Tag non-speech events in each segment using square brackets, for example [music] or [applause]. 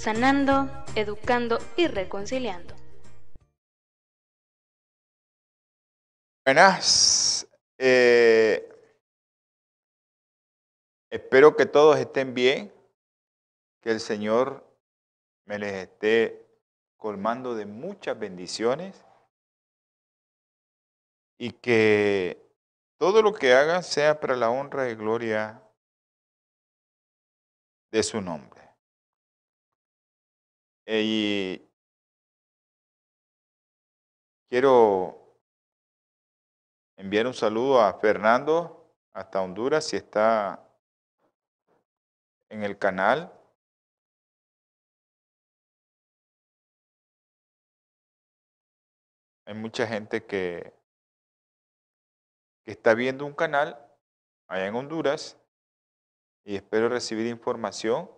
sanando, educando y reconciliando. Buenas. Eh, espero que todos estén bien, que el Señor me les esté colmando de muchas bendiciones y que todo lo que hagan sea para la honra y gloria de su nombre. Y quiero enviar un saludo a Fernando hasta Honduras, si está en el canal. Hay mucha gente que, está viendo un canal allá en Honduras y espero recibir información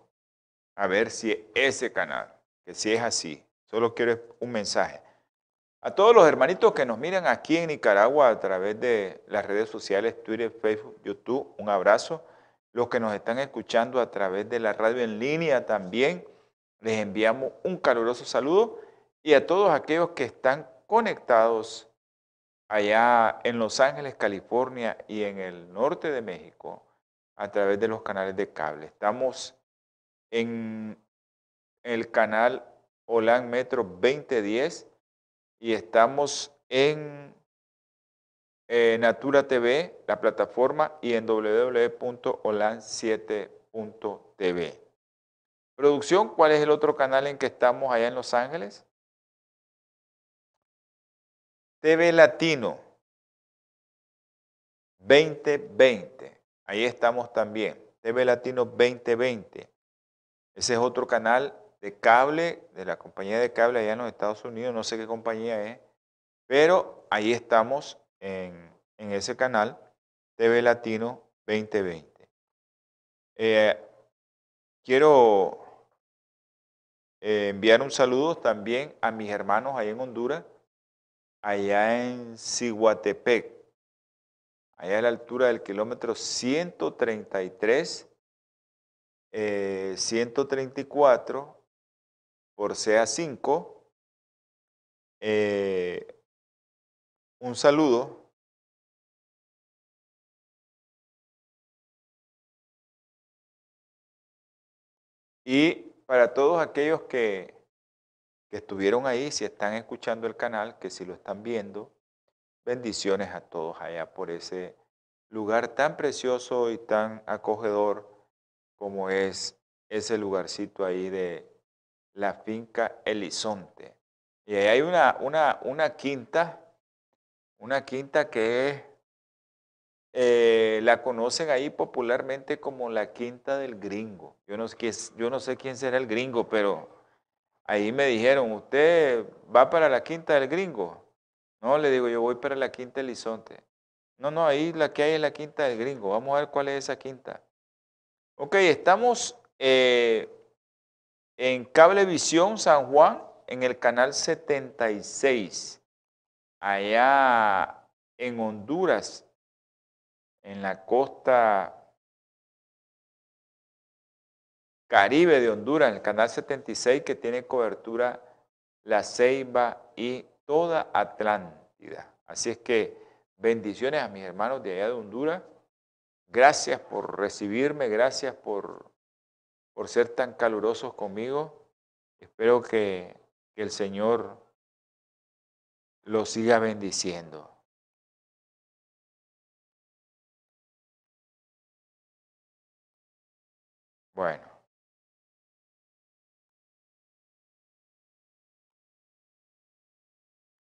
a ver si ese canal, que si es así, solo quiero un mensaje. A todos los hermanitos que nos miran aquí en Nicaragua a través de las redes sociales, Twitter, Facebook, YouTube, un abrazo. Los que nos están escuchando a través de la radio en línea también, les enviamos un caluroso saludo. Y a todos aquellos que están conectados allá en Los Ángeles, California y en el norte de México a través de los canales de cable. Estamos en el canal Holan Metro 2010 y estamos en eh, Natura TV, la plataforma, y en www.olan7.tv. Producción, ¿cuál es el otro canal en que estamos allá en Los Ángeles? TV Latino 2020. Ahí estamos también. TV Latino 2020. Ese es otro canal de cable, de la compañía de cable allá en los Estados Unidos, no sé qué compañía es, pero ahí estamos en, ese canal, TV Latino 2020. Eh, quiero eh, enviar un saludo también a mis hermanos allá en Honduras, allá en Ciguatepec, allá a la altura del kilómetro 133, 134 por CA5. Eh, un saludo. Y para todos aquellos que, que estuvieron ahí, si están escuchando el canal, que si lo están viendo, bendiciones a todos allá por ese lugar tan precioso y tan acogedor como es ese lugarcito ahí de, la finca Elizonte. Y ahí hay una, una, una quinta, una quinta que eh, la conocen ahí popularmente como la quinta del gringo. Yo no, yo no sé quién será el gringo, pero ahí me dijeron, ¿usted va para la quinta del gringo? No, le digo, yo voy para la quinta Elizonte. No, no, ahí la que hay es la quinta del gringo. Vamos a ver cuál es esa quinta. Ok, estamos eh, en Cablevisión San Juan, en el canal 76, allá en Honduras, en la costa Caribe de Honduras, en el canal 76 que tiene cobertura La Ceiba y toda Atlántida. Así es que bendiciones a mis hermanos de allá de Honduras. Gracias por recibirme, gracias por por ser tan calurosos conmigo. Espero que, el Señor los siga bendiciendo. Bueno.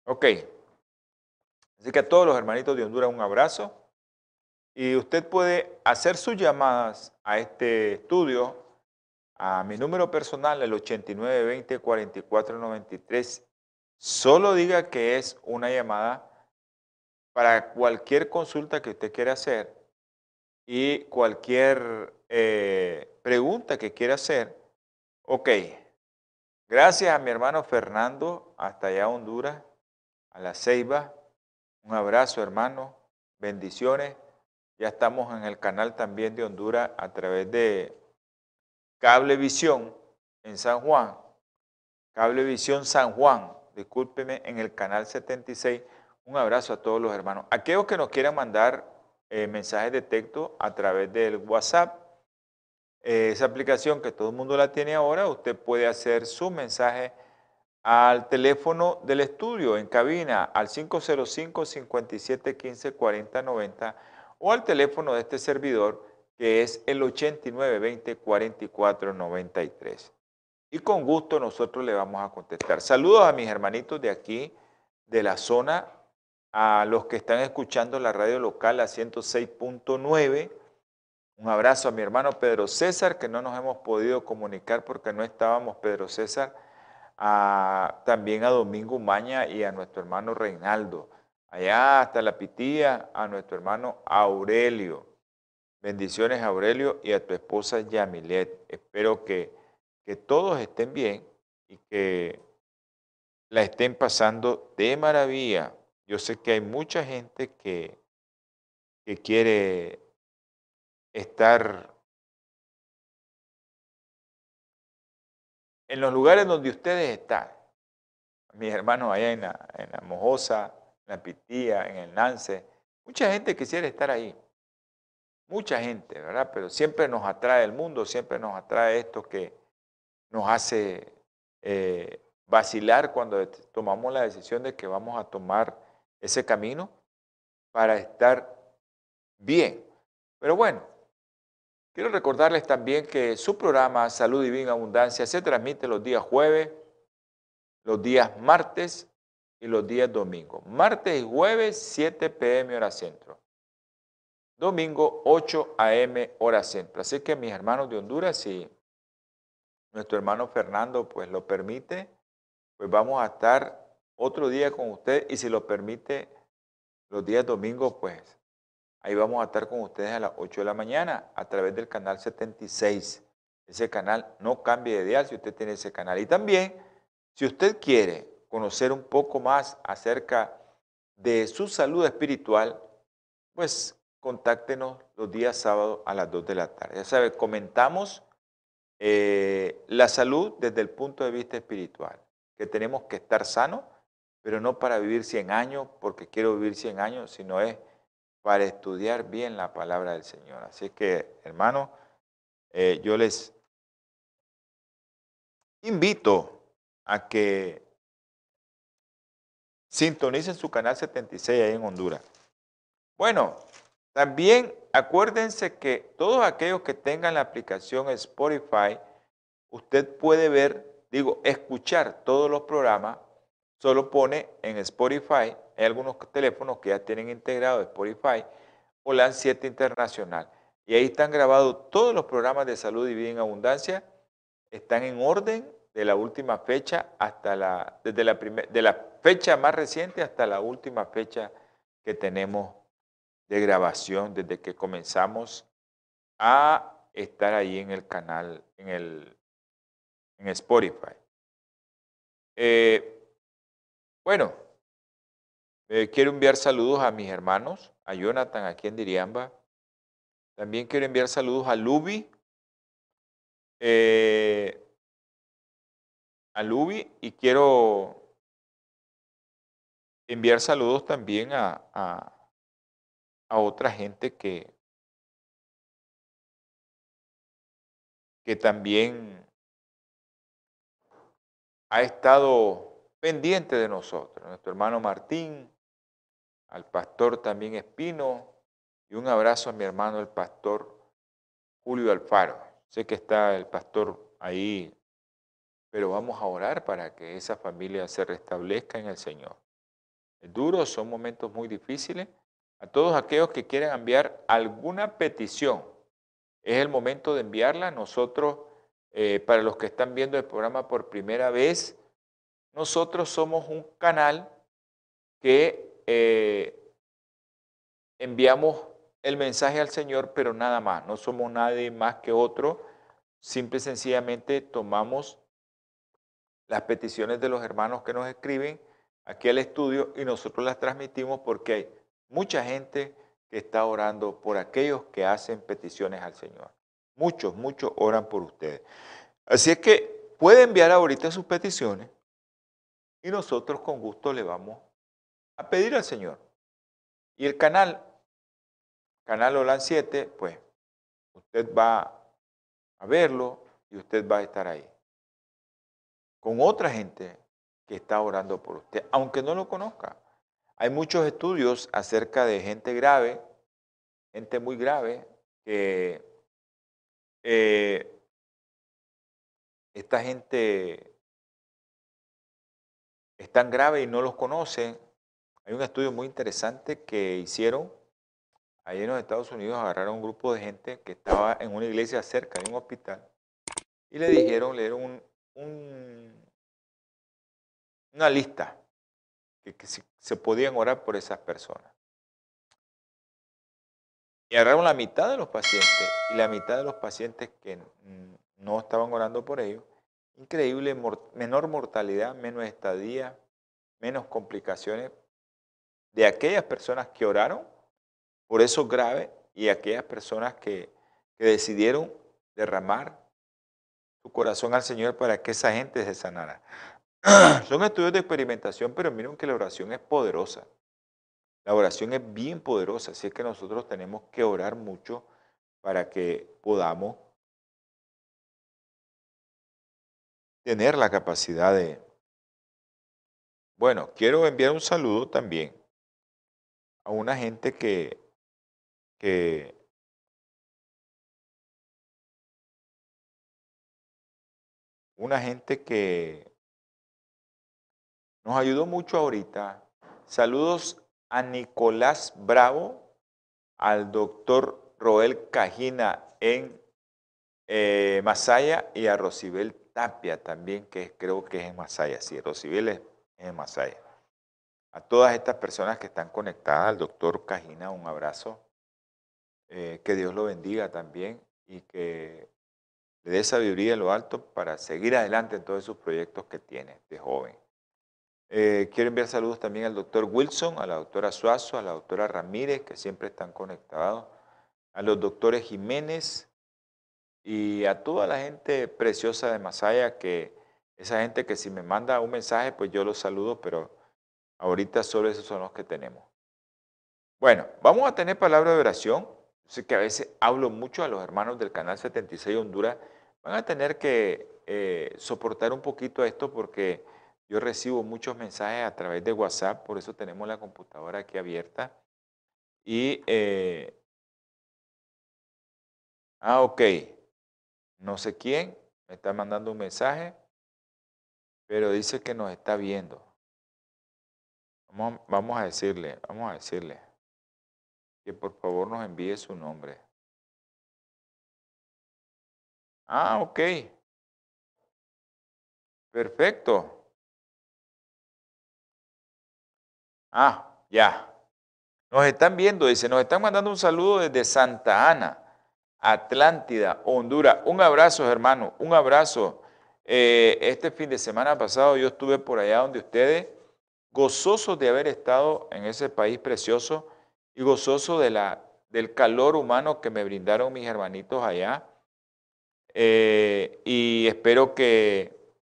Ok. Así que a todos los hermanitos de Honduras un abrazo. Y usted puede hacer sus llamadas a este estudio a mi número personal, el 8920-4493. Solo diga que es una llamada para cualquier consulta que usted quiera hacer y cualquier eh, pregunta que quiera hacer. Ok, gracias a mi hermano Fernando, hasta allá Honduras, a la Ceiba. Un abrazo, hermano. Bendiciones. Ya estamos en el canal también de Honduras a través de Cablevisión en San Juan. Cablevisión San Juan, discúlpeme, en el canal 76. Un abrazo a todos los hermanos. Aquellos que nos quieran mandar eh, mensajes de texto a través del WhatsApp, eh, esa aplicación que todo el mundo la tiene ahora, usted puede hacer su mensaje al teléfono del estudio en cabina al 505 57 15 40 90 o al teléfono de este servidor que es el 8920 44 93. Y con gusto nosotros le vamos a contestar. Saludos a mis hermanitos de aquí, de la zona, a los que están escuchando la radio local a 106.9. Un abrazo a mi hermano Pedro César, que no nos hemos podido comunicar porque no estábamos, Pedro César, también a Domingo Maña y a nuestro hermano Reinaldo. Allá hasta la Pitía, a nuestro hermano Aurelio. Bendiciones Aurelio y a tu esposa Yamilet. Espero que, que todos estén bien y que la estén pasando de maravilla. Yo sé que hay mucha gente que, que quiere estar en los lugares donde ustedes están, mis hermanos allá en la, en la Mojosa, en la Pitía, en el Nance, mucha gente quisiera estar ahí. Mucha gente, ¿verdad? Pero siempre nos atrae el mundo, siempre nos atrae esto que nos hace eh, vacilar cuando tomamos la decisión de que vamos a tomar ese camino para estar bien. Pero bueno, Quiero recordarles también que su programa Salud y Vida Abundancia se transmite los días jueves, los días martes y los días domingos. Martes y jueves, 7 pm hora centro. Domingo, 8 am hora centro. Así que mis hermanos de Honduras, si nuestro hermano Fernando pues lo permite, pues vamos a estar otro día con usted y si lo permite los días domingos, pues Ahí vamos a estar con ustedes a las 8 de la mañana a través del canal 76. Ese canal no cambie de dial si usted tiene ese canal. Y también, si usted quiere conocer un poco más acerca de su salud espiritual, pues contáctenos los días sábados a las 2 de la tarde. Ya sabe, comentamos eh, la salud desde el punto de vista espiritual, que tenemos que estar sanos, pero no para vivir 100 años porque quiero vivir 100 años, sino es para estudiar bien la palabra del Señor. Así que, hermano, eh, yo les invito a que sintonicen su canal 76 ahí en Honduras. Bueno, también acuérdense que todos aquellos que tengan la aplicación Spotify, usted puede ver, digo, escuchar todos los programas, solo pone en Spotify hay algunos teléfonos que ya tienen integrado Spotify o la 7 Internacional. Y ahí están grabados todos los programas de salud y vida en abundancia. Están en orden de la última fecha hasta la, desde la de la fecha más reciente hasta la última fecha que tenemos de grabación desde que comenzamos a estar ahí en el canal, en el en Spotify. Eh, bueno, eh, quiero enviar saludos a mis hermanos, a Jonathan aquí en Diriamba. También quiero enviar saludos a Lubi, eh, a Lubi y quiero enviar saludos también a, a, a otra gente que, que también ha estado pendiente de nosotros. Nuestro hermano Martín, al pastor también Espino y un abrazo a mi hermano el pastor Julio Alfaro. Sé que está el pastor ahí, pero vamos a orar para que esa familia se restablezca en el Señor. Es duro, son momentos muy difíciles. A todos aquellos que quieran enviar alguna petición, es el momento de enviarla. Nosotros eh, para los que están viendo el programa por primera vez, nosotros somos un canal que eh, enviamos el mensaje al Señor, pero nada más, no somos nadie más que otro, simple y sencillamente tomamos las peticiones de los hermanos que nos escriben aquí al estudio y nosotros las transmitimos porque mucha gente que está orando por aquellos que hacen peticiones al Señor. Muchos, muchos oran por ustedes. Así es que puede enviar ahorita sus peticiones y nosotros con gusto le vamos a pedir al Señor. Y el canal, canal OLAN 7, pues usted va a verlo y usted va a estar ahí. Con otra gente que está orando por usted, aunque no lo conozca. Hay muchos estudios acerca de gente grave, gente muy grave, que eh, esta gente es tan grave y no los conocen. Hay un estudio muy interesante que hicieron ahí en los Estados Unidos, agarraron un grupo de gente que estaba en una iglesia cerca de un hospital y le dijeron, le dieron una lista que, se podían orar por esas personas. Y agarraron la mitad de los pacientes y la mitad de los pacientes que no estaban orando por ellos. Increíble, menor mortalidad, menos estadía, menos complicaciones de aquellas personas que oraron por eso grave y aquellas personas que, que decidieron derramar su corazón al Señor para que esa gente se sanara. [clears throat] Son estudios de experimentación, pero miren que la oración es poderosa. La oración es bien poderosa, así es que nosotros tenemos que orar mucho para que podamos tener la capacidad de... Bueno, quiero enviar un saludo también a una gente que, una gente que nos ayudó mucho ahorita. Saludos a Nicolás Bravo, al doctor Roel Cajina en eh, Masaya y a Rosibel Tapia también, que creo que es en Masaya. Sí, Rosibel es, en Masaya. A todas estas personas que están conectadas, al doctor Cajina, un abrazo. Eh, que Dios lo bendiga también y que le dé sabiduría en lo alto para seguir adelante en todos sus proyectos que tiene de joven. Eh, quiero enviar saludos también al doctor Wilson, a la doctora Suazo, a la doctora Ramírez, que siempre están conectados, a los doctores Jiménez y a toda la gente preciosa de Masaya, que esa gente que si me manda un mensaje, pues yo los saludo, pero ahorita solo esos son los que tenemos. Bueno, vamos a tener palabra de oración. Sé que a veces hablo mucho a los hermanos del canal 76 Honduras. Van a tener que eh, soportar un poquito esto porque yo recibo muchos mensajes a través de WhatsApp, por eso tenemos la computadora aquí abierta. Y, eh, ah, ok, no sé quién me está mandando un mensaje, pero dice que nos está viendo. Vamos, vamos a decirle, vamos a decirle que por favor nos envíe su nombre. Ah, ok. Perfecto. Ah, ya. Nos están viendo, dice, nos están mandando un saludo desde Santa Ana, Atlántida, Honduras. Un abrazo, hermano, un abrazo. Eh, este fin de semana pasado yo estuve por allá donde ustedes, gozosos de haber estado en ese país precioso y gozoso de la, del calor humano que me brindaron mis hermanitos allá. Eh, y espero que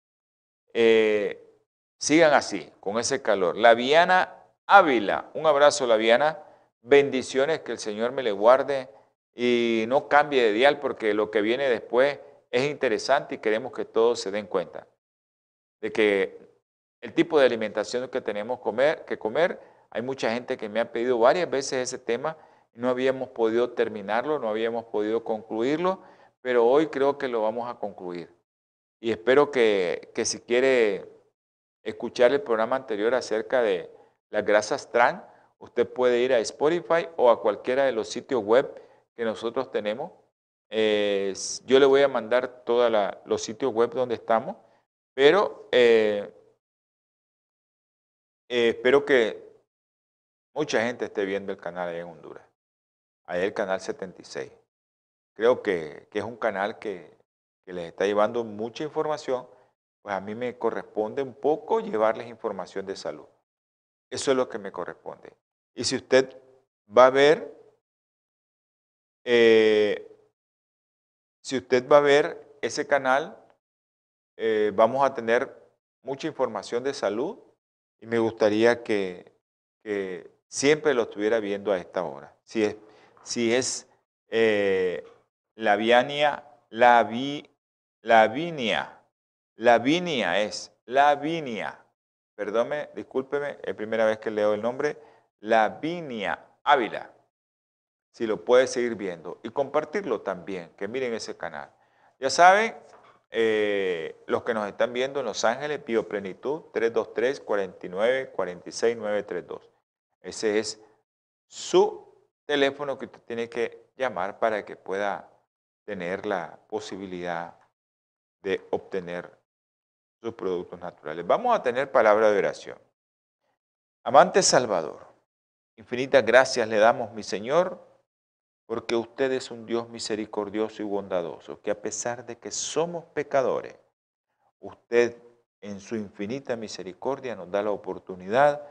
eh, sigan así, con ese calor. La Viana Ávila. Un abrazo, Laviana. Bendiciones, que el Señor me le guarde y no cambie de dial porque lo que viene después es interesante y queremos que todos se den cuenta de que el tipo de alimentación que tenemos que comer, hay mucha gente que me ha pedido varias veces ese tema no habíamos podido terminarlo, no habíamos podido concluirlo, pero hoy creo que lo vamos a concluir. Y espero que, que si quiere escuchar el programa anterior acerca de las grasas trans, usted puede ir a Spotify o a cualquiera de los sitios web que nosotros tenemos eh, yo le voy a mandar todos los sitios web donde estamos, pero eh, eh, espero que mucha gente esté viendo el canal ahí en Honduras. Ahí el canal 76. Creo que, es un canal que, que les está llevando mucha información, pues a mí me corresponde un poco llevarles información de salud. Eso es lo que me corresponde. Y si usted va a ver, eh, si usted va a ver ese canal, eh, vamos a tener mucha información de salud y me gustaría que, siempre lo estuviera viendo a esta hora. Si es, si es eh, la viania, la, vi, la vinia, la vinia es, la vinia, perdónme, discúlpeme, es primera vez que leo el nombre, la vinia Ávila si lo puede seguir viendo y compartirlo también, que miren ese canal. Ya saben, eh, los que nos están viendo en Los Ángeles, Pío Plenitud, 323-49-46-932. Ese es su teléfono que usted tiene que llamar para que pueda tener la posibilidad de obtener sus productos naturales. Vamos a tener palabra de oración. Amante Salvador, infinitas gracias le damos, mi Señor, porque usted es un Dios misericordioso y bondadoso, que a pesar de que somos pecadores, usted en su infinita misericordia nos da la oportunidad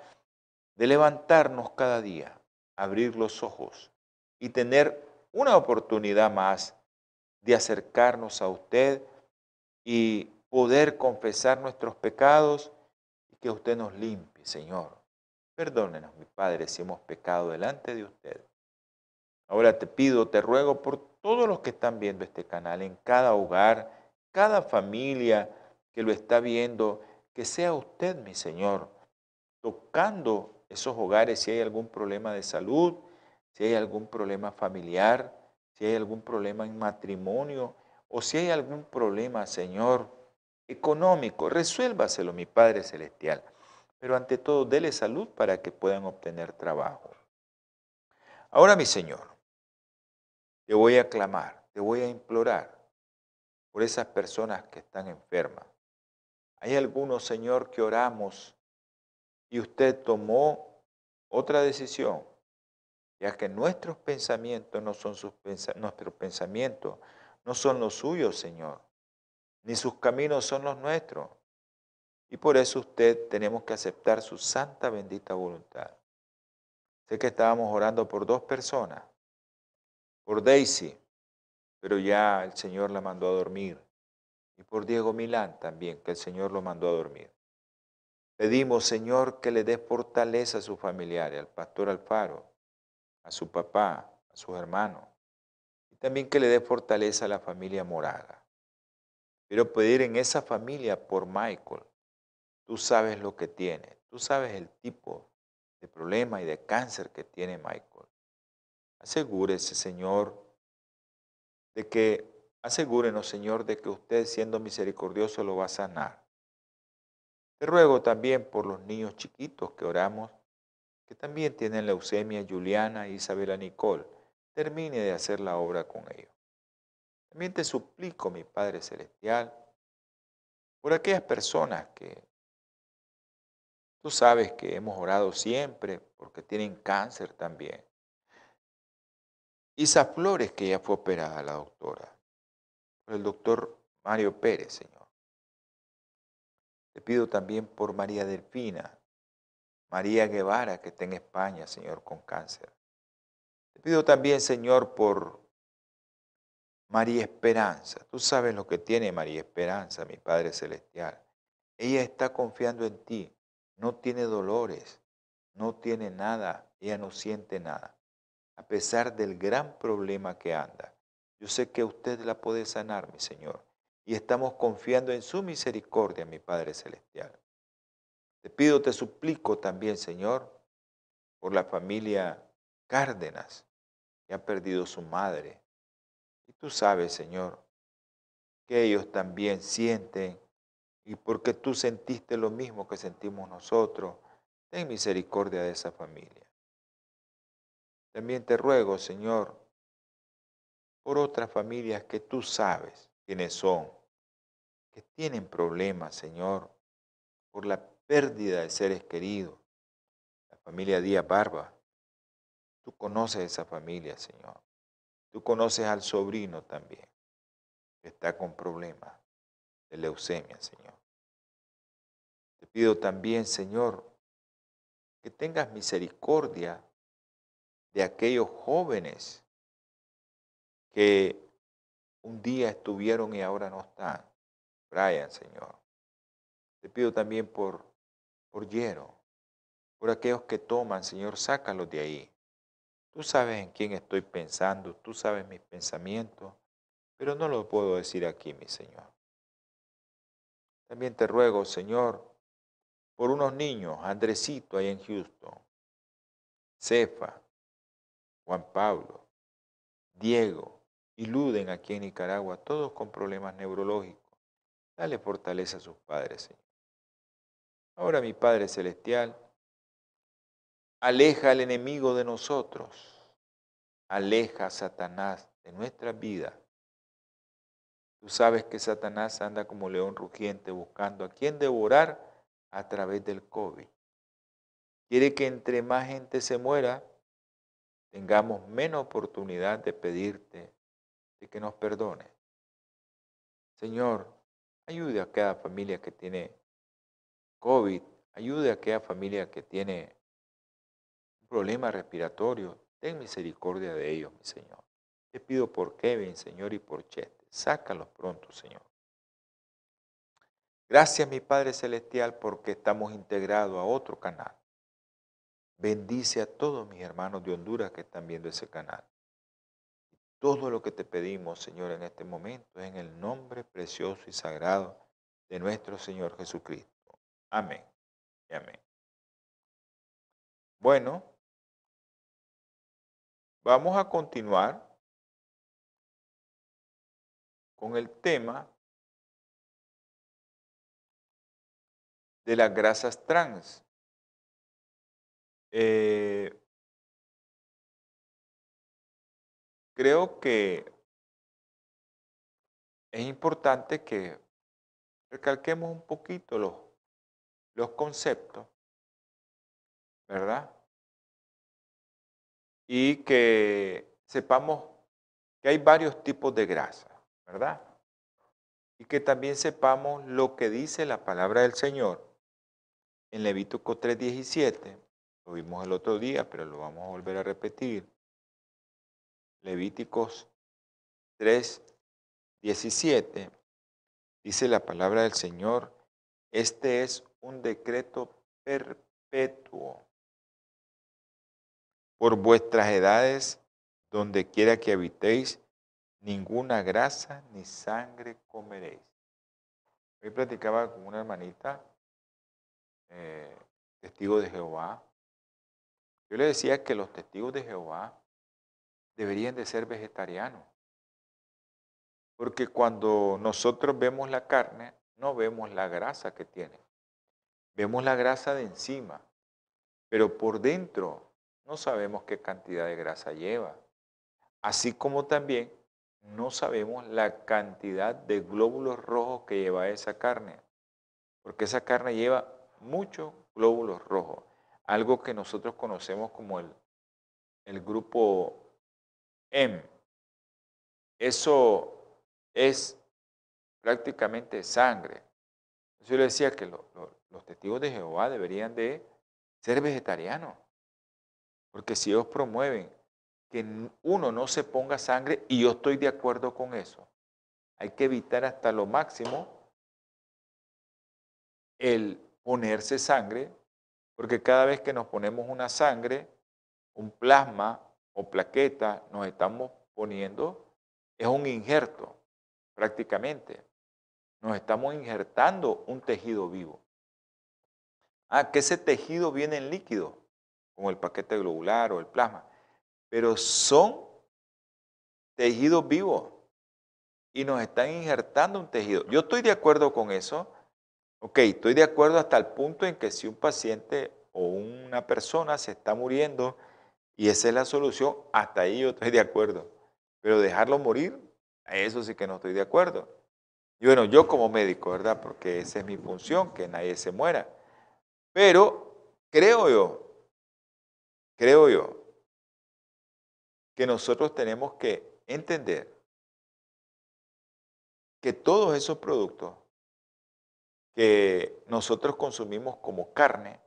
de levantarnos cada día, abrir los ojos y tener una oportunidad más de acercarnos a usted y poder confesar nuestros pecados y que usted nos limpie, Señor. Perdónenos, mi Padre, si hemos pecado delante de usted. Ahora te pido, te ruego por todos los que están viendo este canal, en cada hogar, cada familia que lo está viendo, que sea usted, mi Señor, tocando esos hogares si hay algún problema de salud, si hay algún problema familiar, si hay algún problema en matrimonio o si hay algún problema, Señor, económico. Resuélvaselo, mi Padre Celestial. Pero ante todo, dele salud para que puedan obtener trabajo. Ahora, mi Señor, te voy a clamar, te voy a implorar por esas personas que están enfermas. Hay algunos, Señor, que oramos y usted tomó otra decisión, ya que nuestros pensamientos no son sus nuestros pensamientos, no son los suyos, Señor, ni sus caminos son los nuestros. Y por eso usted tenemos que aceptar su santa bendita voluntad. Sé que estábamos orando por dos personas por Daisy, pero ya el Señor la mandó a dormir. Y por Diego Milán también, que el Señor lo mandó a dormir. Pedimos, Señor, que le dé fortaleza a sus familiares, al pastor Alfaro, a su papá, a sus hermanos. Y también que le dé fortaleza a la familia Moraga. Quiero pedir en esa familia por Michael. Tú sabes lo que tiene, tú sabes el tipo de problema y de cáncer que tiene Michael. Asegúrese, Señor, de que, asegúrenos, Señor, de que usted, siendo misericordioso, lo va a sanar. Te ruego también por los niños chiquitos que oramos, que también tienen leucemia, Juliana Isabela Nicole. Termine de hacer la obra con ellos. También te suplico, mi Padre Celestial, por aquellas personas que tú sabes que hemos orado siempre porque tienen cáncer también. Isa Flores, que ya fue operada la doctora, por el doctor Mario Pérez, Señor. Te pido también por María Delfina, María Guevara, que está en España, Señor, con cáncer. Te pido también, Señor, por María Esperanza. Tú sabes lo que tiene María Esperanza, mi Padre Celestial. Ella está confiando en ti. No tiene dolores, no tiene nada, ella no siente nada a pesar del gran problema que anda. Yo sé que usted la puede sanar, mi Señor, y estamos confiando en su misericordia, mi Padre Celestial. Te pido, te suplico también, Señor, por la familia Cárdenas, que ha perdido su madre. Y tú sabes, Señor, que ellos también sienten, y porque tú sentiste lo mismo que sentimos nosotros, ten misericordia de esa familia. También te ruego, Señor, por otras familias que tú sabes quiénes son, que tienen problemas, Señor, por la pérdida de seres queridos. La familia Díaz Barba. Tú conoces esa familia, Señor. Tú conoces al sobrino también, que está con problemas de leucemia, Señor. Te pido también, Señor, que tengas misericordia de aquellos jóvenes que un día estuvieron y ahora no están. Brian, Señor. Te pido también por, por por aquellos que toman, Señor, sácalos de ahí. Tú sabes en quién estoy pensando, tú sabes mis pensamientos, pero no lo puedo decir aquí, mi Señor. También te ruego, Señor, por unos niños, Andresito ahí en Houston, Cefa, Juan Pablo, Diego y Luden aquí en Nicaragua, todos con problemas neurológicos. Dale fortaleza a sus padres, Señor. Ahora, mi Padre Celestial, aleja al enemigo de nosotros, aleja a Satanás de nuestra vida. Tú sabes que Satanás anda como león rugiente buscando a quien devorar a través del COVID. Quiere que entre más gente se muera, tengamos menos oportunidad de pedirte de que nos perdone. Señor, ayude a cada familia que tiene COVID, ayude a aquella familia que tiene problema respiratorio. Ten misericordia de ellos, mi Señor. Te pido por Kevin, Señor, y por Chete. Sácalos pronto, Señor. Gracias, mi Padre Celestial, porque estamos integrados a otro canal. Bendice a todos mis hermanos de Honduras que están viendo ese canal. Todo lo que te pedimos, Señor, en este momento es en el nombre precioso y sagrado de nuestro Señor Jesucristo. Amén y amén. Bueno, vamos a continuar con el tema de las grasas trans. Eh, creo que es importante que recalquemos un poquito los, los conceptos, ¿verdad? Y que sepamos que hay varios tipos de grasa, ¿verdad? Y que también sepamos lo que dice la palabra del Señor en Levítico 3.17, lo vimos el otro día, pero lo vamos a volver a repetir. Levíticos 3.17, dice la palabra del Señor, este es un decreto perpetuo por vuestras edades, donde quiera que habitéis, ninguna grasa ni sangre comeréis. Hoy platicaba con una hermanita eh, testigos de Jehová. Yo le decía que los testigos de Jehová deberían de ser vegetarianos. Porque cuando nosotros vemos la carne, no vemos la grasa que tiene. Vemos la grasa de encima, pero por dentro no sabemos qué cantidad de grasa lleva. Así como también no sabemos la cantidad de glóbulos rojos que lleva esa carne. Porque esa carne lleva muchos glóbulos rojos, algo que nosotros conocemos como el, el grupo M. Eso es prácticamente sangre. Yo le decía que los testigos de Jehová deberían de ser vegetarianos, porque si ellos promueven que uno no se ponga sangre, y yo estoy de acuerdo con eso, hay que evitar hasta lo máximo el ponerse sangre, porque cada vez que nos ponemos una sangre, un plasma o plaqueta, nos estamos poniendo, es un injerto prácticamente. Nos estamos injertando un tejido vivo. Ah, que ese tejido viene en líquido, el paquete globular o el plasma, pero son tejidos vivos y nos están injertando un tejido. Yo estoy de acuerdo con eso, Ok, estoy de acuerdo hasta el punto en que si un paciente o una persona se está muriendo y esa es la solución, hasta ahí yo estoy de acuerdo. Pero dejarlo morir, a eso sí que no estoy de acuerdo. Y bueno, yo como médico, ¿verdad? Porque esa es mi función, que nadie se muera. Pero creo yo, creo yo, que nosotros tenemos que entender que todos esos productos que nosotros consumimos como carne,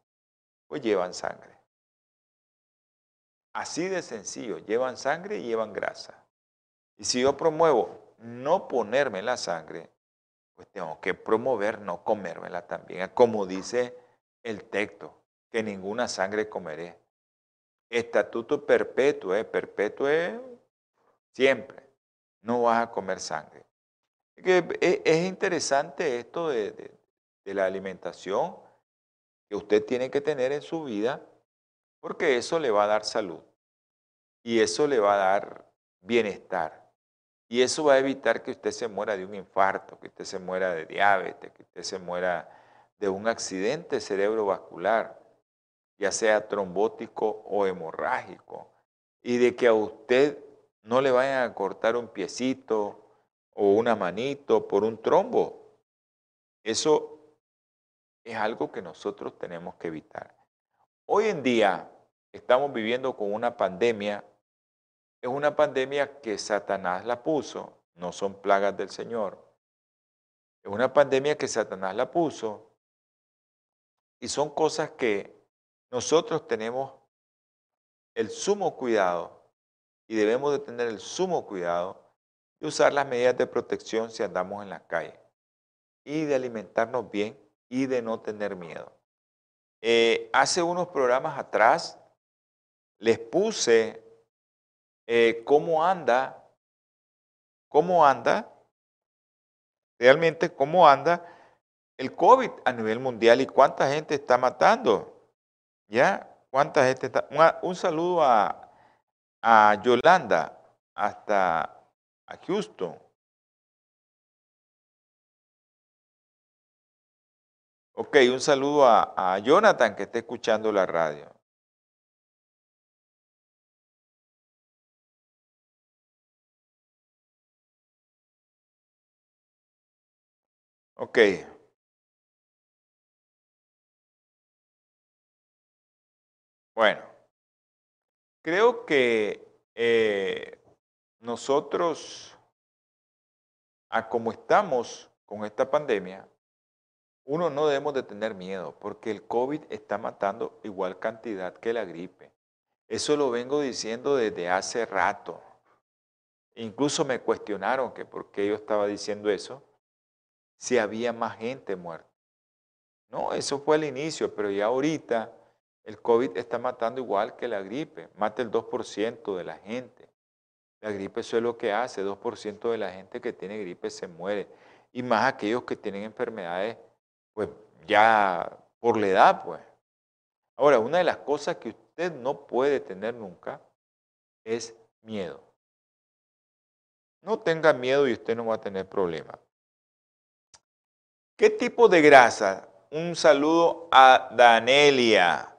pues llevan sangre. Así de sencillo, llevan sangre y llevan grasa. Y si yo promuevo no ponerme la sangre, pues tengo que promover no comérmela también, como dice el texto, que ninguna sangre comeré. Estatuto perpetuo, ¿eh? perpetuo es siempre, no vas a comer sangre. E, es interesante esto de, de la alimentación que usted tiene que tener en su vida, porque eso le va a dar salud y eso le va a dar bienestar. Y eso va a evitar que usted se muera de un infarto, que usted se muera de diabetes, que usted se muera de un accidente cerebrovascular, ya sea trombótico o hemorrágico, y de que a usted no le vayan a cortar un piecito o una manito por un trombo. Eso es algo que nosotros tenemos que evitar. Hoy en día estamos viviendo con una pandemia es una pandemia que Satanás la puso, no son plagas del Señor. Es una pandemia que Satanás la puso y son cosas que nosotros tenemos el sumo cuidado y debemos de tener el sumo cuidado de usar las medidas de protección si andamos en la calle y de alimentarnos bien y de no tener miedo. Eh, hace unos programas atrás les puse eh, cómo anda, cómo anda, realmente cómo anda el COVID a nivel mundial y cuánta gente está matando. ¿Ya? ¿Cuánta gente está? Un, saludo a, a Yolanda hasta a Houston. Ok, un saludo a, a Jonathan que está escuchando la radio. Ok. Bueno, creo que eh, nosotros, a como estamos con esta pandemia, uno no debemos de tener miedo, porque el COVID está matando igual cantidad que la gripe. Eso lo vengo diciendo desde hace rato. Incluso me cuestionaron que por qué yo estaba diciendo eso si había más gente muerta. No, eso fue el inicio, pero ya ahorita el COVID está matando igual que la gripe, mata el 2% de la gente. La gripe eso es lo que hace, 2% de la gente que tiene gripe se muere. Y más aquellos que tienen enfermedades, pues ya por la edad, pues. Ahora, una de las cosas que usted no puede tener nunca es miedo. No tenga miedo y usted no va a tener problemas. ¿Qué tipo de grasa? Un saludo a Danelia.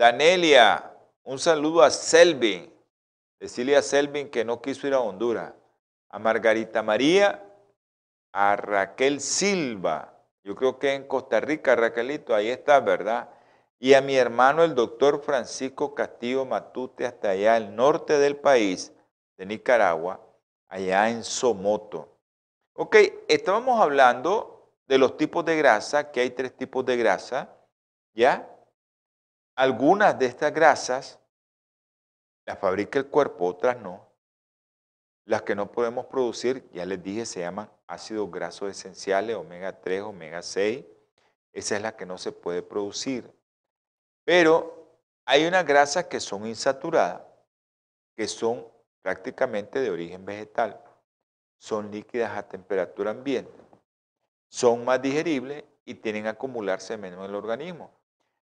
Danelia, un saludo a Selvin. Decirle a Selvin que no quiso ir a Honduras. A Margarita María, a Raquel Silva. Yo creo que en Costa Rica, Raquelito, ahí está, ¿verdad? Y a mi hermano, el doctor Francisco Castillo Matute, hasta allá al norte del país, de Nicaragua, allá en Somoto. Ok, estábamos hablando de los tipos de grasa, que hay tres tipos de grasa, ¿ya? Algunas de estas grasas las fabrica el cuerpo, otras no. Las que no podemos producir, ya les dije, se llaman ácidos grasos esenciales, omega 3, omega 6. Esa es la que no se puede producir. Pero hay unas grasas que son insaturadas, que son prácticamente de origen vegetal. Son líquidas a temperatura ambiente son más digeribles y tienen que acumularse menos en el organismo.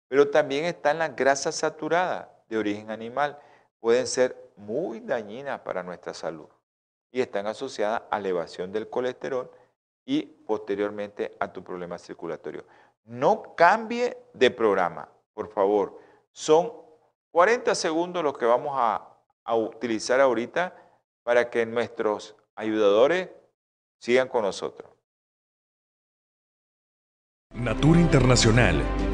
Pero también están las grasas saturadas de origen animal. Pueden ser muy dañinas para nuestra salud y están asociadas a elevación del colesterol y posteriormente a tu problema circulatorio. No cambie de programa, por favor. Son 40 segundos los que vamos a, utilizar ahorita para que nuestros ayudadores sigan con nosotros. Natura Internacional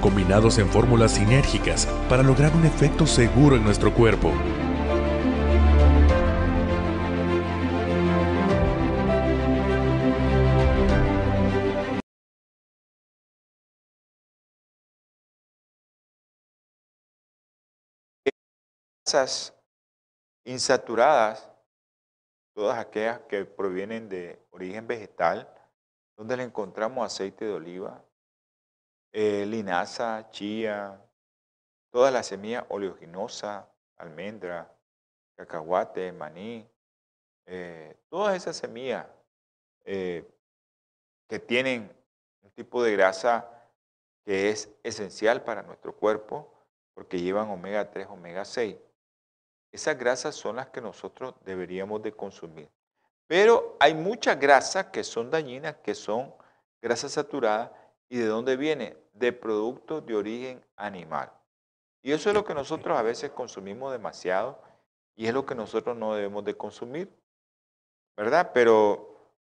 combinados en fórmulas sinérgicas para lograr un efecto seguro en nuestro cuerpo. Grasas insaturadas, todas aquellas que provienen de origen vegetal, donde le encontramos aceite de oliva, eh, linaza, chía, todas las semillas oleaginosa, almendra, cacahuate, maní, eh, todas esas semillas eh, que tienen un tipo de grasa que es esencial para nuestro cuerpo porque llevan omega 3, omega 6. Esas grasas son las que nosotros deberíamos de consumir. Pero hay muchas grasas que son dañinas, que son grasas saturadas. ¿Y de dónde viene? De productos de origen animal. Y eso es lo que nosotros a veces consumimos demasiado y es lo que nosotros no debemos de consumir. ¿Verdad? Pero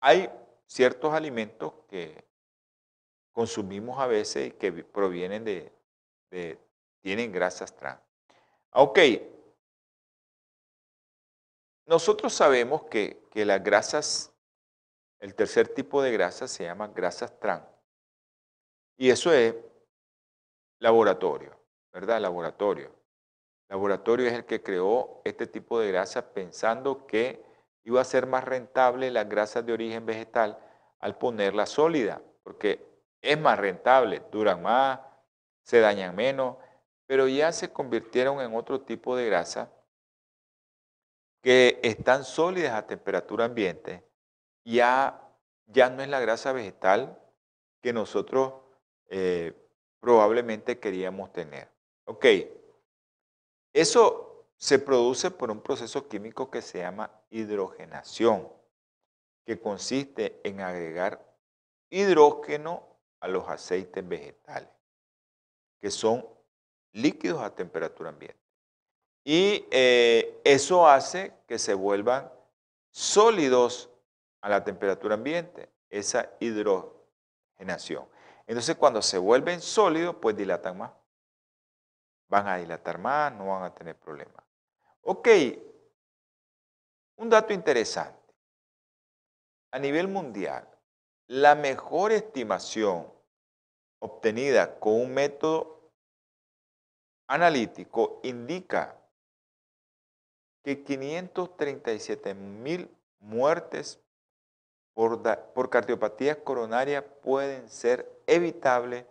hay ciertos alimentos que consumimos a veces y que provienen de, tienen grasas trans. Ok, nosotros sabemos que, las grasas, el tercer tipo de grasas se llama grasas trans. Y eso es laboratorio, ¿verdad? Laboratorio. Laboratorio es el que creó este tipo de grasas pensando que iba a ser más rentable las grasas de origen vegetal al ponerla sólida, porque es más rentable, duran más, se dañan menos, pero ya se convirtieron en otro tipo de grasa que están sólidas a temperatura ambiente, ya, ya no es la grasa vegetal que nosotros eh, probablemente queríamos tener. Ok, eso se produce por un proceso químico que se llama hidrogenación, que consiste en agregar hidrógeno a los aceites vegetales, que son líquidos a temperatura ambiente. Y eh, eso hace que se vuelvan sólidos a la temperatura ambiente, esa hidrogenación. Entonces cuando se vuelven sólidos, pues dilatan más. Van a dilatar más, no van a tener problemas. Ok, un dato interesante. A nivel mundial, la mejor estimación obtenida con un método analítico indica que 537 mil muertes por, por cardiopatía coronaria pueden ser evitables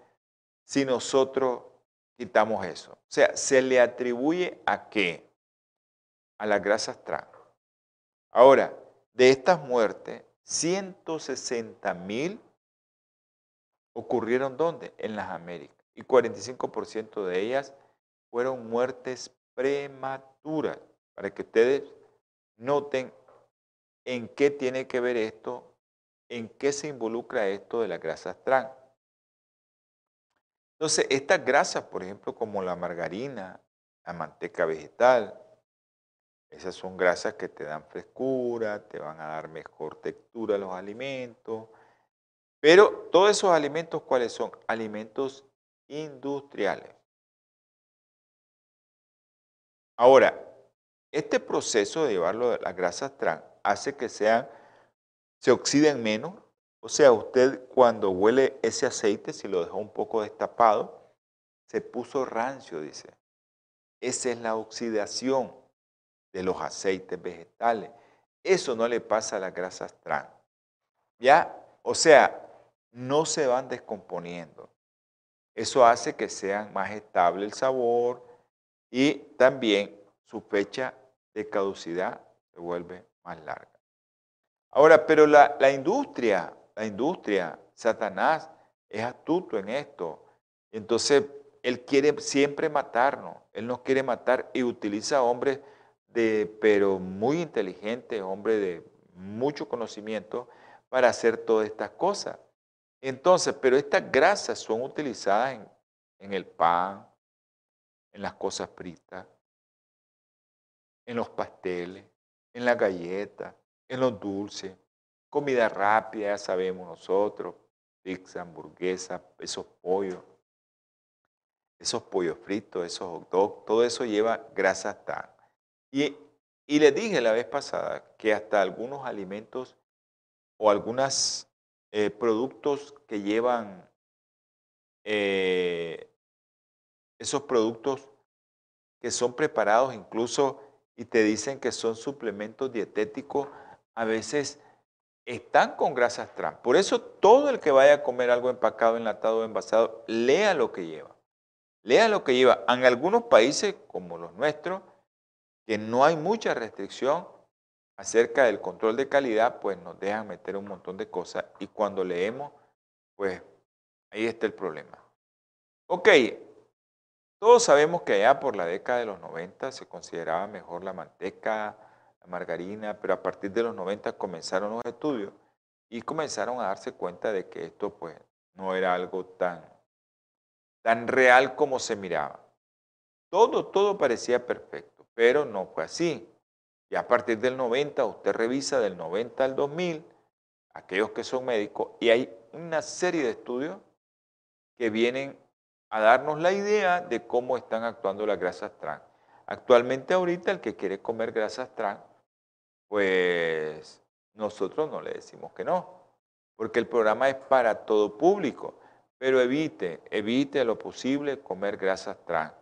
si nosotros quitamos eso. O sea, se le atribuye a qué? A las grasas trans. Ahora, de estas muertes, 160 mil ocurrieron ¿dónde? En las Américas. Y 45% de ellas fueron muertes prematuras para que ustedes noten en qué tiene que ver esto, en qué se involucra esto de las grasas trans. Entonces, estas grasas, por ejemplo, como la margarina, la manteca vegetal, esas son grasas que te dan frescura, te van a dar mejor textura a los alimentos. Pero todos esos alimentos, ¿cuáles son? Alimentos industriales. Ahora, este proceso de llevarlo a las grasas trans hace que sean, se oxiden menos. O sea, usted cuando huele ese aceite, si lo dejó un poco destapado, se puso rancio, dice. Esa es la oxidación de los aceites vegetales. Eso no le pasa a las grasas trans. ¿Ya? O sea, no se van descomponiendo. Eso hace que sean más estable el sabor y también su fecha de caducidad se vuelve más larga. Ahora, pero la, la industria, la industria, Satanás es astuto en esto. Entonces, él quiere siempre matarnos. Él nos quiere matar y utiliza hombres de, pero muy inteligentes, hombres de mucho conocimiento para hacer todas estas cosas. Entonces, pero estas grasas son utilizadas en, en el pan, en las cosas fritas, en los pasteles, en las galletas, en los dulces, comida rápida, ya sabemos nosotros, pizza, hamburguesa, esos pollos, esos pollos fritos, esos hot dogs, todo eso lleva grasas tan. Y, y les dije la vez pasada que hasta algunos alimentos o algunos eh, productos que llevan eh, esos productos que son preparados incluso y te dicen que son suplementos dietéticos, a veces están con grasas trans. Por eso todo el que vaya a comer algo empacado, enlatado envasado, lea lo que lleva. Lea lo que lleva. En algunos países, como los nuestros, que no hay mucha restricción acerca del control de calidad, pues nos dejan meter un montón de cosas y cuando leemos, pues ahí está el problema. Ok, todos sabemos que allá por la década de los 90 se consideraba mejor la manteca, margarina, pero a partir de los 90 comenzaron los estudios y comenzaron a darse cuenta de que esto pues no era algo tan, tan real como se miraba. Todo, todo parecía perfecto, pero no fue así. Y a partir del 90, usted revisa del 90 al 2000, aquellos que son médicos, y hay una serie de estudios que vienen a darnos la idea de cómo están actuando las grasas trans. Actualmente ahorita el que quiere comer grasas trans pues nosotros no le decimos que no, porque el programa es para todo público, pero evite, evite lo posible comer grasas trans.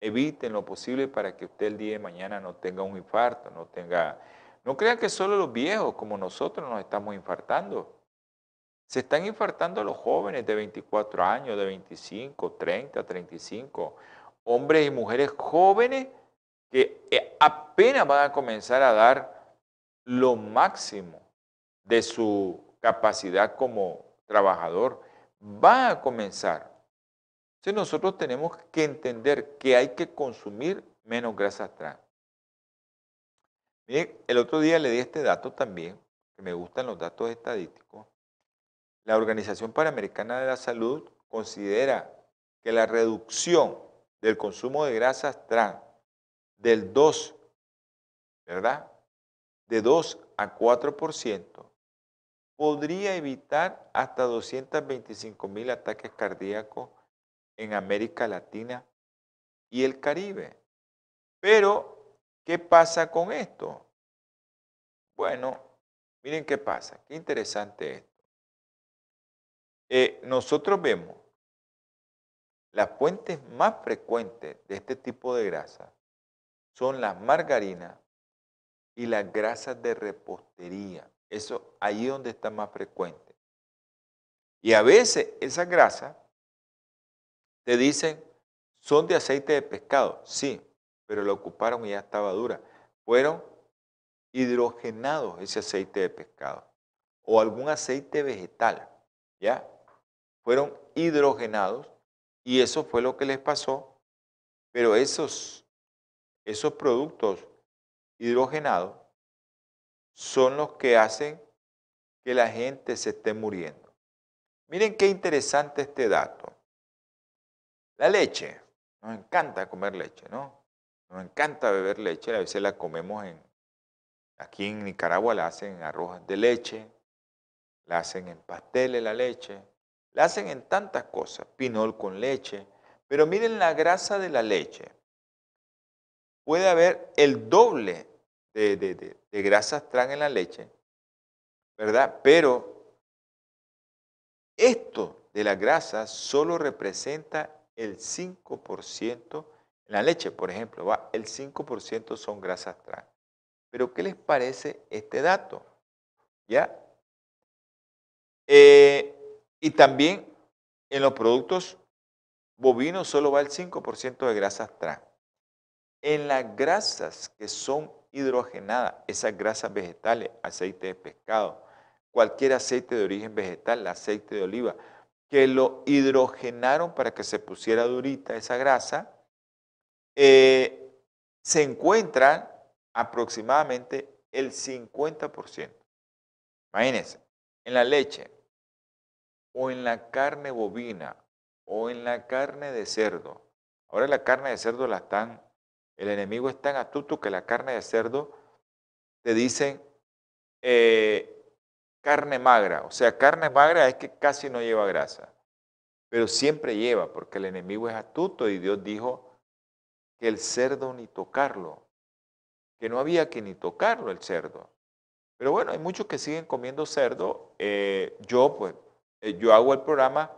Evite lo posible para que usted el día de mañana no tenga un infarto, no tenga... No crean que solo los viejos como nosotros nos estamos infartando. Se están infartando los jóvenes de 24 años, de 25, 30, 35, hombres y mujeres jóvenes que eh, apenas van a comenzar a dar lo máximo de su capacidad como trabajador, va a comenzar. Entonces nosotros tenemos que entender que hay que consumir menos grasas trans. El otro día le di este dato también, que me gustan los datos estadísticos. La Organización Panamericana de la Salud considera que la reducción del consumo de grasas trans del 2, ¿verdad? De 2 a 4%, podría evitar hasta 225 mil ataques cardíacos en América Latina y el Caribe. Pero, ¿qué pasa con esto? Bueno, miren qué pasa, qué interesante esto. Eh, nosotros vemos las fuentes más frecuentes de este tipo de grasa son las margarinas, y las grasas de repostería. Eso ahí es donde está más frecuente. Y a veces esas grasas te dicen, son de aceite de pescado. Sí, pero lo ocuparon y ya estaba dura. Fueron hidrogenados ese aceite de pescado o algún aceite vegetal, ¿ya? Fueron hidrogenados y eso fue lo que les pasó, pero esos, esos productos hidrogenados son los que hacen que la gente se esté muriendo. Miren qué interesante este dato. La leche. Nos encanta comer leche, ¿no? Nos encanta beber leche. A veces la comemos en... Aquí en Nicaragua la hacen en arroz de leche, la hacen en pasteles la leche, la hacen en tantas cosas, pinol con leche. Pero miren la grasa de la leche puede haber el doble de, grasas trans en la leche, ¿verdad? Pero esto de la grasa solo representa el 5% en la leche, por ejemplo, ¿va? el 5% son grasas trans. Pero ¿qué les parece este dato? ¿Ya? Eh, y también en los productos bovinos solo va el 5% de grasas trans. En las grasas que son hidrogenada, esas grasas vegetales, aceite de pescado, cualquier aceite de origen vegetal, aceite de oliva, que lo hidrogenaron para que se pusiera durita esa grasa, eh, se encuentran aproximadamente el 50%. Imagínense, en la leche o en la carne bovina o en la carne de cerdo. Ahora la carne de cerdo la están, el enemigo es tan astuto que la carne de cerdo te dicen eh, carne magra. O sea, carne magra es que casi no lleva grasa, pero siempre lleva porque el enemigo es astuto y Dios dijo que el cerdo ni tocarlo, que no había que ni tocarlo el cerdo. Pero bueno, hay muchos que siguen comiendo cerdo. Eh, yo, pues, eh, yo hago el programa,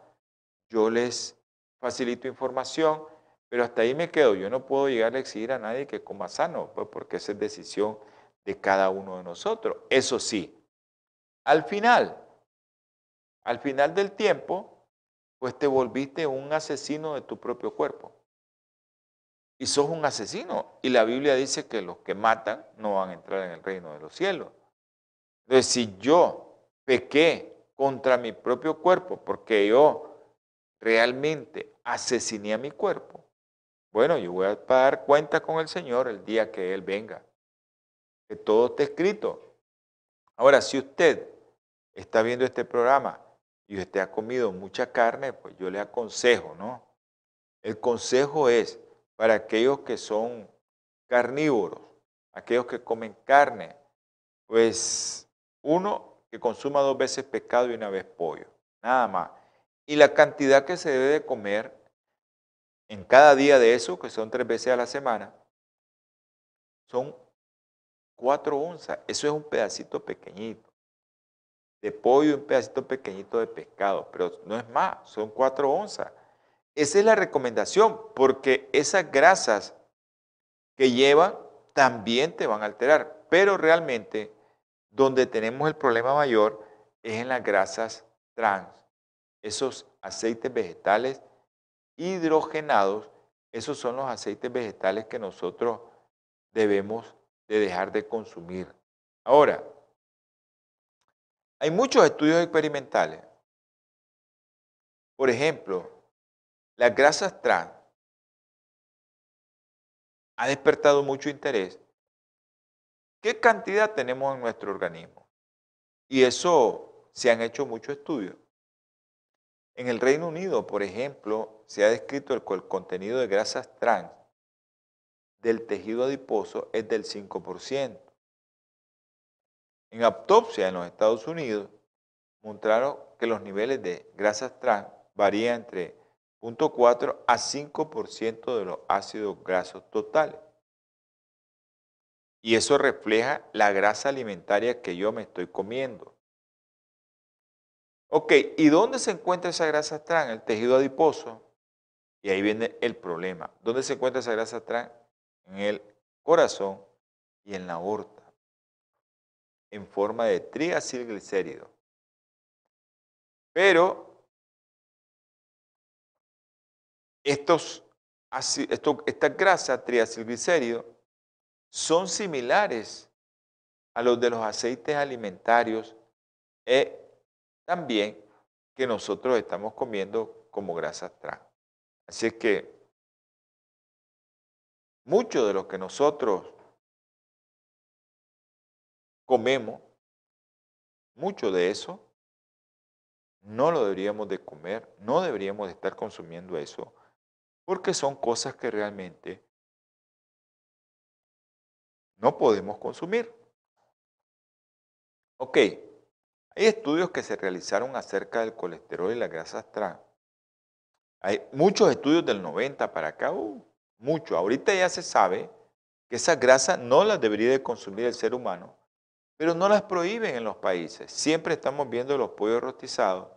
yo les facilito información, pero hasta ahí me quedo. Yo no puedo llegar a exigir a nadie que coma sano, pues, porque esa es decisión de cada uno de nosotros. Eso sí, al final, al final del tiempo, pues te volviste un asesino de tu propio cuerpo. Y sos un asesino. Y la Biblia dice que los que matan no van a entrar en el reino de los cielos. Entonces, si yo pequé contra mi propio cuerpo porque yo realmente asesiné a mi cuerpo, bueno, yo voy a dar cuenta con el Señor el día que Él venga. Que todo esté escrito. Ahora, si usted está viendo este programa y usted ha comido mucha carne, pues yo le aconsejo, ¿no? El consejo es para aquellos que son carnívoros, aquellos que comen carne, pues uno, que consuma dos veces pescado y una vez pollo, nada más. Y la cantidad que se debe de comer en cada día de eso, que son tres veces a la semana, son cuatro onzas. Eso es un pedacito pequeñito de pollo y un pedacito pequeñito de pescado, pero no es más, son cuatro onzas. Esa es la recomendación, porque esas grasas que llevan también te van a alterar, pero realmente donde tenemos el problema mayor es en las grasas trans, esos aceites vegetales hidrogenados, esos son los aceites vegetales que nosotros debemos de dejar de consumir. Ahora, hay muchos estudios experimentales. Por ejemplo, las grasas trans ha despertado mucho interés. ¿Qué cantidad tenemos en nuestro organismo? Y eso se han hecho muchos estudios. En el Reino Unido, por ejemplo, se ha descrito el, el contenido de grasas trans del tejido adiposo es del 5%. En autopsia en los Estados Unidos mostraron que los niveles de grasas trans varían entre 0.4 a 5% de los ácidos grasos totales. Y eso refleja la grasa alimentaria que yo me estoy comiendo. Ok, ¿y dónde se encuentra esa grasa trans? El tejido adiposo. Y ahí viene el problema. ¿Dónde se encuentra esa grasa trans? En el corazón y en la aorta en forma de triacilglicérido. Pero estos, estas grasas triacilglicéridos son similares a los de los aceites alimentarios e también que nosotros estamos comiendo como grasas trans. Así que mucho de lo que nosotros comemos, mucho de eso, no lo deberíamos de comer, no deberíamos de estar consumiendo eso, porque son cosas que realmente no podemos consumir. Ok, hay estudios que se realizaron acerca del colesterol y las grasas trans. Hay muchos estudios del 90 para acá, uh, mucho. Ahorita ya se sabe que esas grasas no las debería de consumir el ser humano, pero no las prohíben en los países. Siempre estamos viendo los pollos rostizados,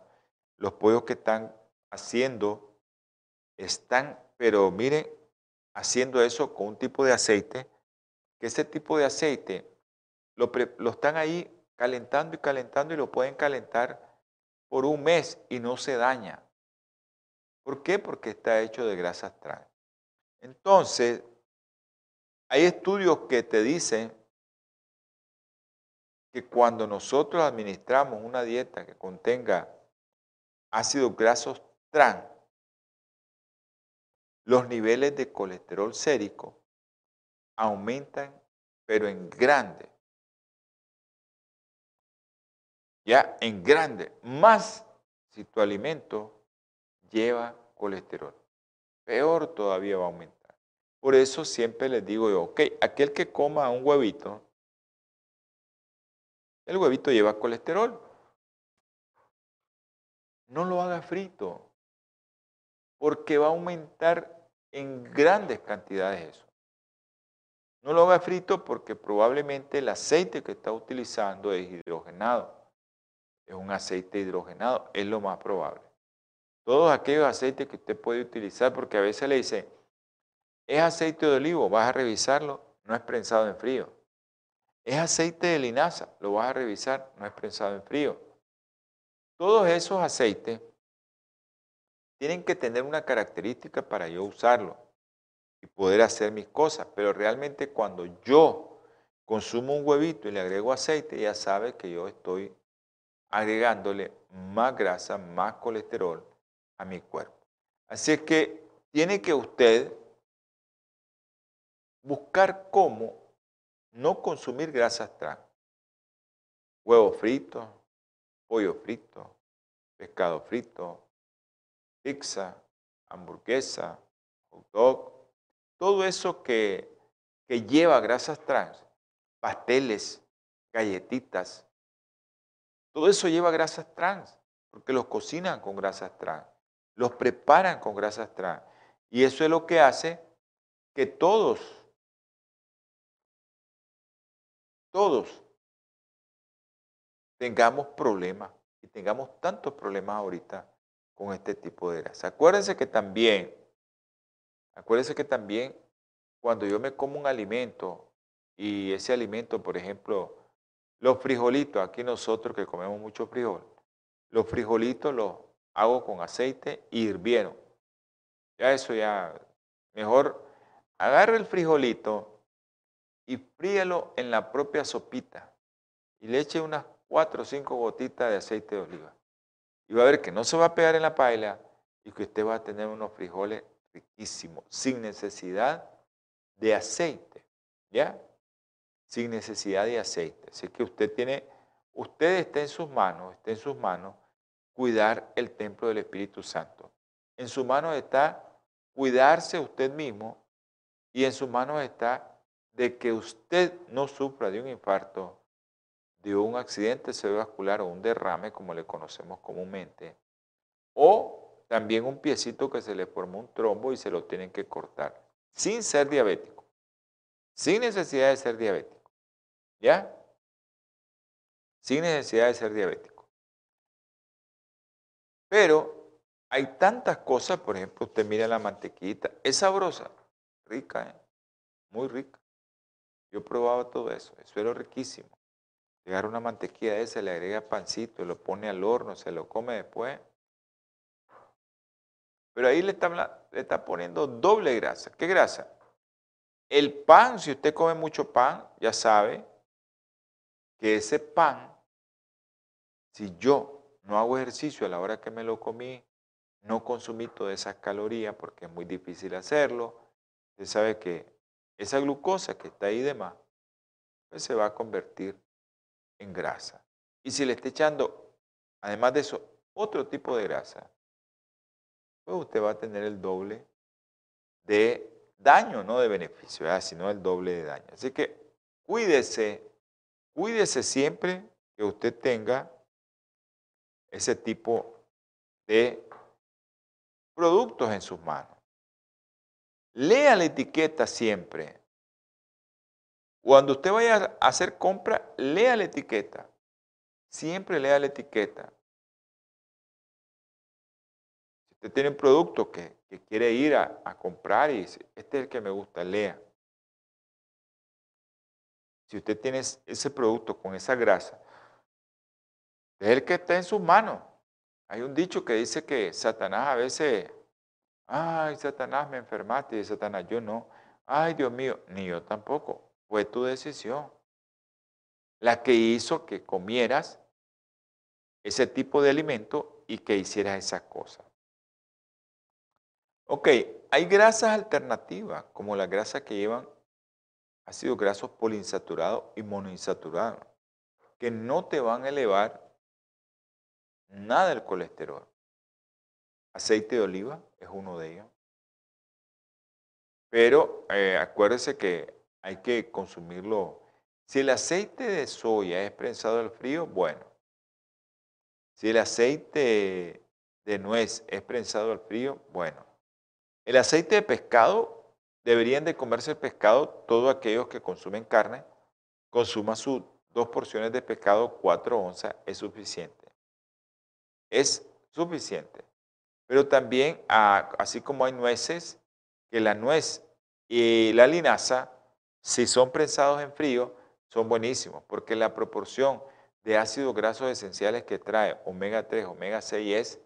los pollos que están haciendo, están, pero miren, haciendo eso con un tipo de aceite, que ese tipo de aceite lo, lo están ahí calentando y calentando y lo pueden calentar por un mes y no se daña. ¿Por qué? Porque está hecho de grasas trans. Entonces, hay estudios que te dicen que cuando nosotros administramos una dieta que contenga ácidos grasos trans, los niveles de colesterol sérico aumentan, pero en grande. Ya en grande, más si tu alimento lleva colesterol. Peor todavía va a aumentar. Por eso siempre les digo yo, ok, aquel que coma un huevito, el huevito lleva colesterol. No lo haga frito, porque va a aumentar en grandes cantidades eso. No lo haga frito porque probablemente el aceite que está utilizando es hidrogenado. Es un aceite hidrogenado, es lo más probable. Todos aquellos aceites que usted puede utilizar, porque a veces le dice, es aceite de olivo, vas a revisarlo, no es prensado en frío. Es aceite de linaza, lo vas a revisar, no es prensado en frío. Todos esos aceites tienen que tener una característica para yo usarlo y poder hacer mis cosas, pero realmente cuando yo consumo un huevito y le agrego aceite, ya sabe que yo estoy agregándole más grasa, más colesterol a mi cuerpo. Así es que tiene que usted buscar cómo no consumir grasas trans. Huevo frito, pollo frito, pescado frito, pizza, hamburguesa, hot dog, todo eso que, que lleva grasas trans, pasteles, galletitas, todo eso lleva grasas trans, porque los cocinan con grasas trans, los preparan con grasas trans. Y eso es lo que hace que todos todos tengamos problemas y tengamos tantos problemas ahorita con este tipo de grasa. Acuérdense que también, acuérdense que también cuando yo me como un alimento y ese alimento, por ejemplo, los frijolitos, aquí nosotros que comemos mucho frijol, los frijolitos los hago con aceite y hirvieron. Ya eso ya, mejor agarre el frijolito, y fríelo en la propia sopita y le eche unas cuatro o cinco gotitas de aceite de oliva. Y va a ver que no se va a pegar en la paila y que usted va a tener unos frijoles riquísimos, sin necesidad de aceite, ¿ya? Sin necesidad de aceite. Así que usted tiene, usted está en sus manos, está en sus manos cuidar el templo del Espíritu Santo. En sus manos está cuidarse usted mismo y en sus manos está de que usted no sufra de un infarto, de un accidente cerebrovascular o un derrame, como le conocemos comúnmente, o también un piecito que se le formó un trombo y se lo tienen que cortar, sin ser diabético, sin necesidad de ser diabético. ¿Ya? Sin necesidad de ser diabético. Pero hay tantas cosas, por ejemplo, usted mira la mantequita, es sabrosa, rica, ¿eh? muy rica. Yo probaba todo eso, eso era riquísimo. Llegar una mantequilla de esa, le agrega pancito, lo pone al horno, se lo come después. Pero ahí le está, le está poniendo doble grasa. ¿Qué grasa? El pan, si usted come mucho pan, ya sabe que ese pan, si yo no hago ejercicio a la hora que me lo comí, no consumí todas esas calorías porque es muy difícil hacerlo. Usted sabe que esa glucosa que está ahí de más, pues se va a convertir en grasa. Y si le está echando, además de eso, otro tipo de grasa, pues usted va a tener el doble de daño, no de beneficio, sino el doble de daño. Así que cuídese, cuídese siempre que usted tenga ese tipo de productos en sus manos. Lea la etiqueta siempre. Cuando usted vaya a hacer compra, lea la etiqueta. Siempre lea la etiqueta. Si usted tiene un producto que, quiere ir a, a, comprar y dice, este es el que me gusta, lea. Si usted tiene ese producto con esa grasa, es el que está en sus manos. Hay un dicho que dice que Satanás a veces Ay, Satanás, me enfermaste. Y Satanás, yo no. Ay, Dios mío, ni yo tampoco. Fue tu decisión. la que hizo que comieras ese tipo de alimento y que hicieras esas cosas. Ok, hay grasas alternativas, como las grasas que llevan ácidos grasos poliinsaturados y monoinsaturados, que no te van a elevar nada del colesterol. Aceite de oliva es uno de ellos. Pero eh, acuérdese que hay que consumirlo. Si el aceite de soya es prensado al frío, bueno. Si el aceite de nuez es prensado al frío, bueno. El aceite de pescado, deberían de comerse el pescado todos aquellos que consumen carne. Consuma sus dos porciones de pescado, cuatro onzas, es suficiente. Es suficiente. Pero también, así como hay nueces, que la nuez y la linaza, si son prensados en frío, son buenísimos, porque la proporción de ácidos grasos esenciales que trae omega 3, omega 6 es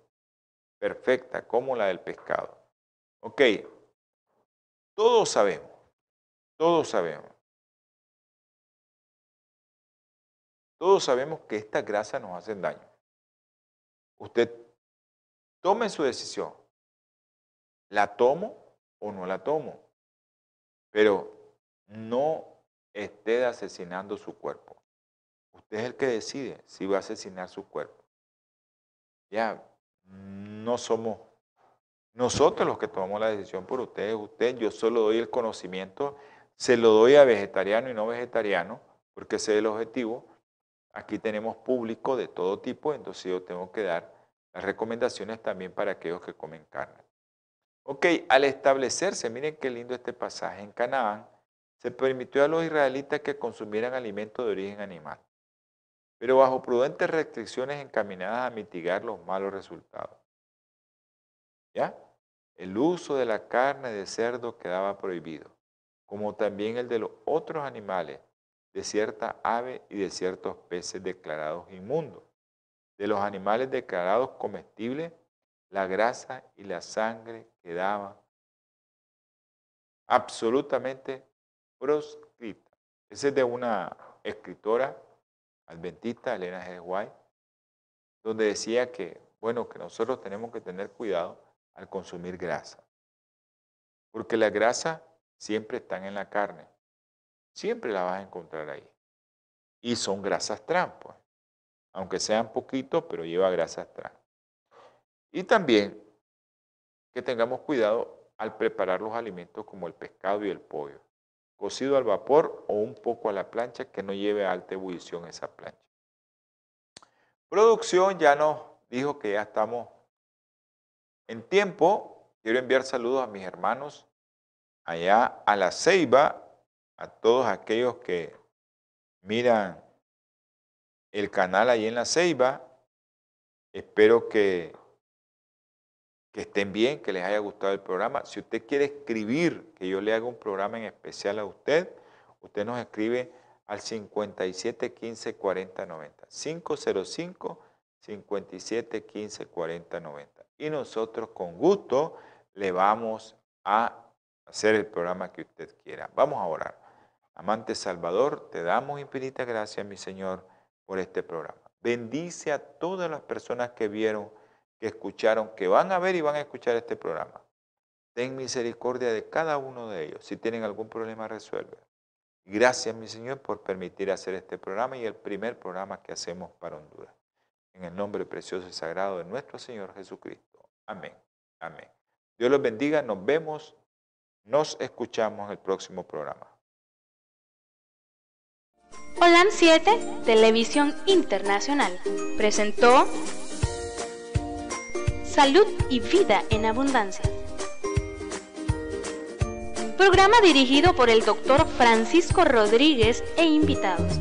perfecta, como la del pescado. Ok, todos sabemos, todos sabemos, todos sabemos que estas grasas nos hacen daño. Usted tome su decisión. ¿La tomo o no la tomo? Pero no esté asesinando su cuerpo. Usted es el que decide si va a asesinar su cuerpo. Ya, no somos nosotros los que tomamos la decisión por ustedes. Usted, yo solo doy el conocimiento, se lo doy a vegetariano y no vegetariano, porque ese es el objetivo. Aquí tenemos público de todo tipo, entonces yo tengo que dar las recomendaciones también para aquellos que comen carne. Ok, al establecerse, miren qué lindo este pasaje, en Canaán se permitió a los israelitas que consumieran alimentos de origen animal, pero bajo prudentes restricciones encaminadas a mitigar los malos resultados. ¿Ya? El uso de la carne de cerdo quedaba prohibido, como también el de los otros animales, de cierta ave y de ciertos peces declarados inmundos. De los animales declarados comestibles, la grasa y la sangre quedaba absolutamente proscrita. Ese es de una escritora adventista, Elena G. White, donde decía que, bueno, que nosotros tenemos que tener cuidado al consumir grasa. Porque la grasa siempre están en la carne. Siempre la vas a encontrar ahí. Y son grasas trans. Aunque sean poquitos, pero lleva grasas trans. Y también que tengamos cuidado al preparar los alimentos como el pescado y el pollo, cocido al vapor o un poco a la plancha que no lleve a alta ebullición esa plancha. Producción ya nos dijo que ya estamos en tiempo. Quiero enviar saludos a mis hermanos allá a la Ceiba, a todos aquellos que miran el canal ahí en la Ceiba. Espero que estén bien, que les haya gustado el programa. Si usted quiere escribir, que yo le haga un programa en especial a usted, usted nos escribe al 57 15 40 90. 505 57 15 40 90. Y nosotros con gusto le vamos a hacer el programa que usted quiera. Vamos a orar. Amante Salvador, te damos infinitas gracias, mi Señor, por este programa. Bendice a todas las personas que vieron que escucharon, que van a ver y van a escuchar este programa. Ten misericordia de cada uno de ellos. Si tienen algún problema, resuelve. Gracias, mi Señor, por permitir hacer este programa y el primer programa que hacemos para Honduras. En el nombre precioso y sagrado de nuestro Señor Jesucristo. Amén. Amén. Dios los bendiga. Nos vemos. Nos escuchamos en el próximo programa. Holan 7, Televisión Internacional, presentó Salud y Vida en Abundancia. Programa dirigido por el doctor Francisco Rodríguez e invitados.